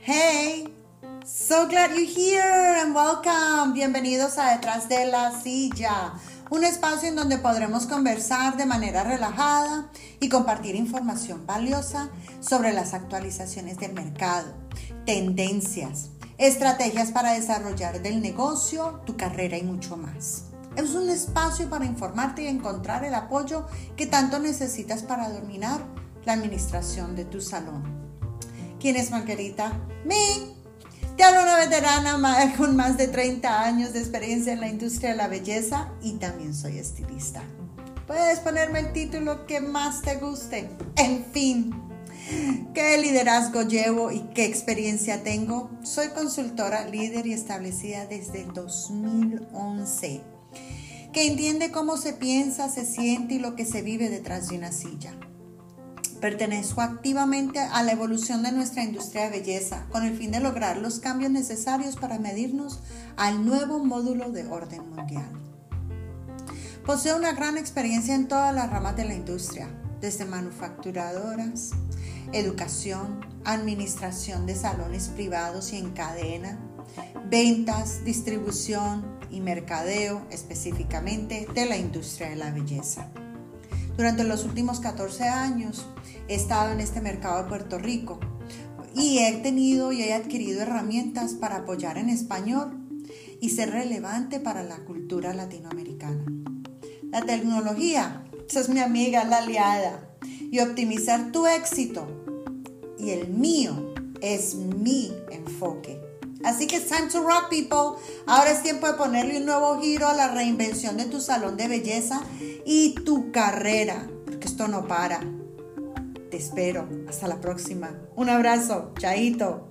Hey, so glad you're here and welcome. Bienvenidos a Detrás de la Silla, un espacio en donde podremos conversar de manera relajada y compartir información valiosa sobre las actualizaciones del mercado, tendencias, estrategias para desarrollar del negocio, tu carrera y mucho más. Es un espacio para informarte y encontrar el apoyo que tanto necesitas para dominar la administración de tu salón. ¿Quién es Margarita? Me. Te hablo una veterana con más de 30 años de experiencia en la industria de la belleza y también soy estilista. Puedes ponerme el título que más te guste. En fin, ¿qué liderazgo llevo y qué experiencia tengo? Soy consultora líder y establecida desde el 2011, que entiende cómo se piensa, se siente y lo que se vive detrás de una silla. Pertenezco activamente a la evolución de nuestra industria de belleza con el fin de lograr los cambios necesarios para medirnos al nuevo módulo de orden mundial. Poseo una gran experiencia en todas las ramas de la industria, desde manufacturadoras, educación, administración de salones privados y en cadena, ventas, distribución y mercadeo específicamente de la industria de la belleza. Durante los últimos 14 años he estado en este mercado de Puerto Rico y he tenido y he adquirido herramientas para apoyar en español y ser relevante para la cultura latinoamericana. La tecnología, es mi amiga, la aliada, y optimizar tu éxito y el mío es mi enfoque. Así que es time to rock, people. Ahora es tiempo de ponerle un nuevo giro a la reinvención de tu salón de belleza y tu carrera, porque esto no para. Te espero. Hasta la próxima. Un abrazo. Chaito.